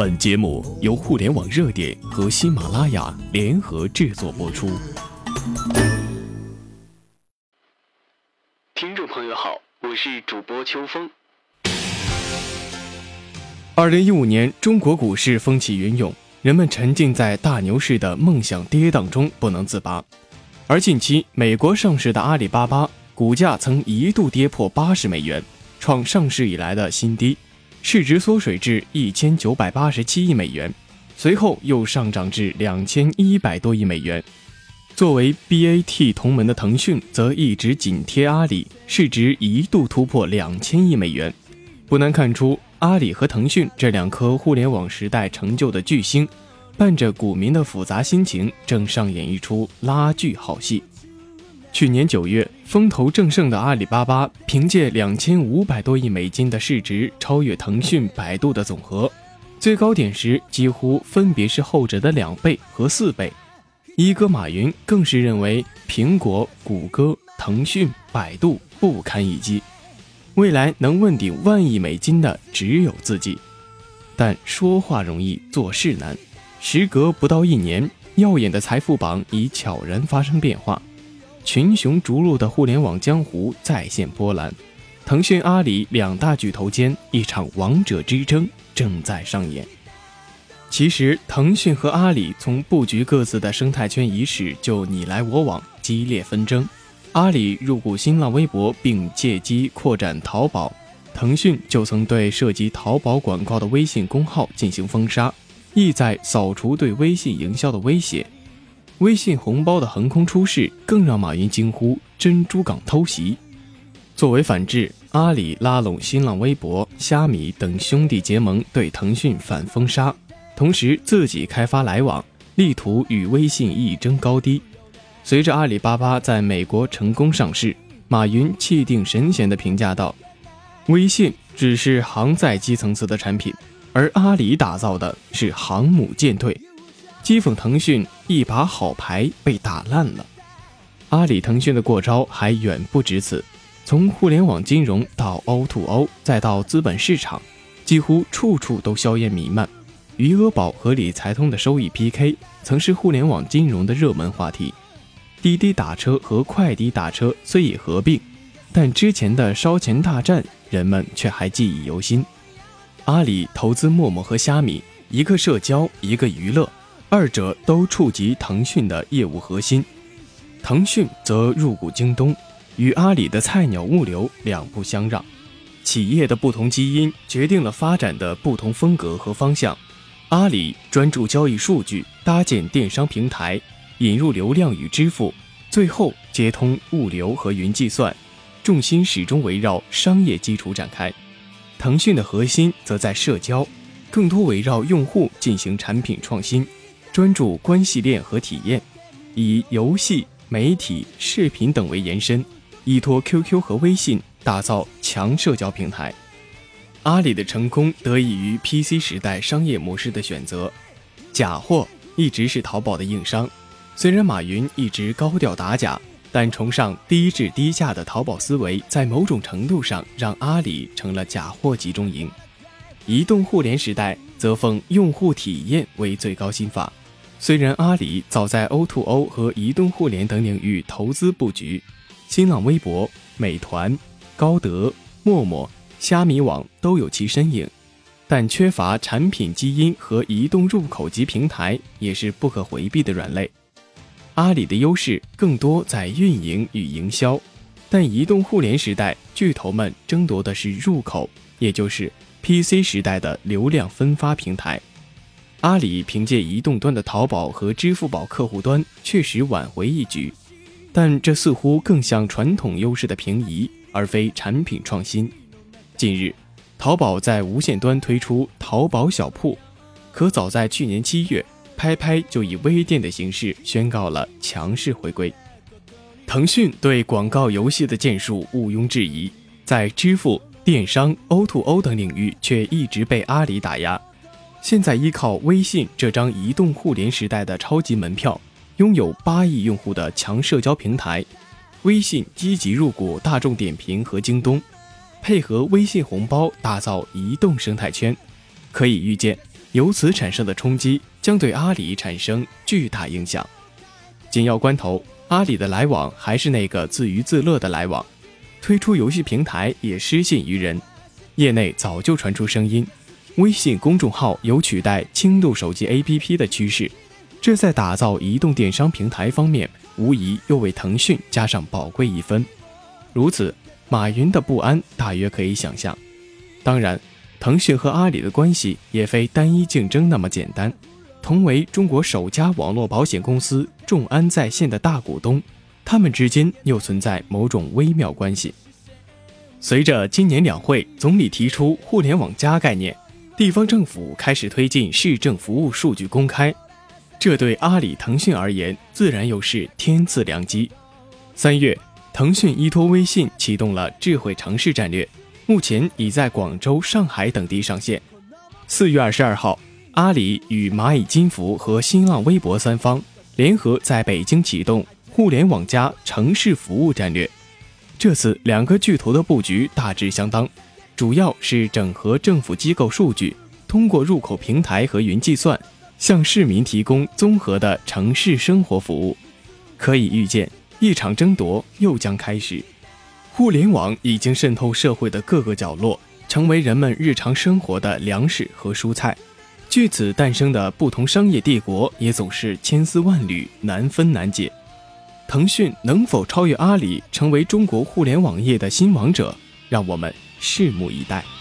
本节目由互联网热点和喜马拉雅联合制作播出。听众朋友好，我是主播秋风。二零一五年，中国股市风起云涌，人们沉浸在大牛市的梦想跌宕中不能自拔。而近期，美国上市的阿里巴巴股价曾一度跌破八十美元，创上市以来的新低。市值缩水至一千九百八十七亿美元，随后又上涨至两千一百多亿美元。作为 BAT 同门的腾讯则一直紧贴阿里，市值一度突破两千亿美元。不难看出，阿里和腾讯这两颗互联网时代成就的巨星，伴着股民的复杂心情，正上演一出拉锯好戏。去年九月，风头正盛的阿里巴巴凭借两千五百多亿美金的市值，超越腾讯、百度的总和，最高点时几乎分别是后者的两倍和四倍。一哥马云更是认为苹果、谷歌、腾讯、百度不堪一击，未来能问鼎万亿美金的只有自己。但说话容易，做事难。时隔不到一年，耀眼的财富榜已悄然发生变化。群雄逐鹿的互联网江湖再现波澜，腾讯、阿里两大巨头间一场王者之争正在上演。其实，腾讯和阿里从布局各自的生态圈伊始就你来我往，激烈纷争。阿里入股新浪微博，并借机扩展淘宝；腾讯就曾对涉及淘宝广告的微信公号进行封杀，意在扫除对微信营销的威胁。微信红包的横空出世，更让马云惊呼“珍珠港偷袭”。作为反制，阿里拉拢新浪微博、虾米等兄弟结盟，对腾讯反封杀，同时自己开发来往，力图与微信一争高低。随着阿里巴巴在美国成功上市，马云气定神闲地评价道：“微信只是航在基层次的产品，而阿里打造的是航母舰队。”讥讽腾讯一把好牌被打烂了，阿里、腾讯的过招还远不止此。从互联网金融到 O2O，再到资本市场，几乎处处都硝烟弥漫。余额宝和理财通的收益 PK 曾是互联网金融的热门话题。滴滴打车和快滴打车虽已合并，但之前的烧钱大战，人们却还记忆犹新。阿里投资陌陌和虾米，一个社交，一个娱乐。二者都触及腾讯的业务核心，腾讯则入股京东，与阿里的菜鸟物流两不相让。企业的不同基因决定了发展的不同风格和方向。阿里专注交易数据，搭建电商平台，引入流量与支付，最后接通物流和云计算，重心始终围绕商业基础展开。腾讯的核心则在社交，更多围绕用户进行产品创新。专注关系链和体验，以游戏、媒体、视频等为延伸，依托 QQ 和微信打造强社交平台。阿里的成功得益于 PC 时代商业模式的选择，假货一直是淘宝的硬伤。虽然马云一直高调打假，但崇尚低质低价的淘宝思维，在某种程度上让阿里成了假货集中营。移动互联时代则奉用户体验为最高心法。虽然阿里早在 O2O 和移动互联等领域投资布局，新浪微博、美团、高德、陌陌、虾米网都有其身影，但缺乏产品基因和移动入口级平台也是不可回避的软肋。阿里的优势更多在运营与营销，但移动互联时代巨头们争夺的是入口，也就是 PC 时代的流量分发平台。阿里凭借移动端的淘宝和支付宝客户端确实挽回一局，但这似乎更像传统优势的平移，而非产品创新。近日，淘宝在无线端推出淘宝小铺，可早在去年七月，拍拍就以微店的形式宣告了强势回归。腾讯对广告游戏的建树毋庸置疑，在支付、电商、O2O 等领域却一直被阿里打压。现在依靠微信这张移动互联时代的超级门票，拥有八亿用户的强社交平台，微信积极入股大众点评和京东，配合微信红包打造移动生态圈，可以预见，由此产生的冲击将对阿里产生巨大影响。紧要关头，阿里的来往还是那个自娱自乐的来往，推出游戏平台也失信于人。业内早就传出声音，微信公众号有取代轻度手机 APP 的趋势，这在打造移动电商平台方面，无疑又为腾讯加上宝贵一分。如此，马云的不安大约可以想象。当然。腾讯和阿里的关系也非单一竞争那么简单，同为中国首家网络保险公司众安在线的大股东，他们之间又存在某种微妙关系。随着今年两会总理提出“互联网加”概念，地方政府开始推进市政服务数据公开，这对阿里、腾讯而言自然又是天赐良机。三月，腾讯依托微信启动了智慧城市战略。目前已在广州、上海等地上线。四月二十二号，阿里与蚂蚁金服和新浪微博三方联合在北京启动“互联网加”城市服务战略。这次两个巨头的布局大致相当，主要是整合政府机构数据，通过入口平台和云计算，向市民提供综合的城市生活服务。可以预见，一场争夺又将开始。互联网已经渗透社会的各个角落，成为人们日常生活的粮食和蔬菜。据此诞生的不同商业帝国也总是千丝万缕，难分难解。腾讯能否超越阿里，成为中国互联网业的新王者？让我们拭目以待。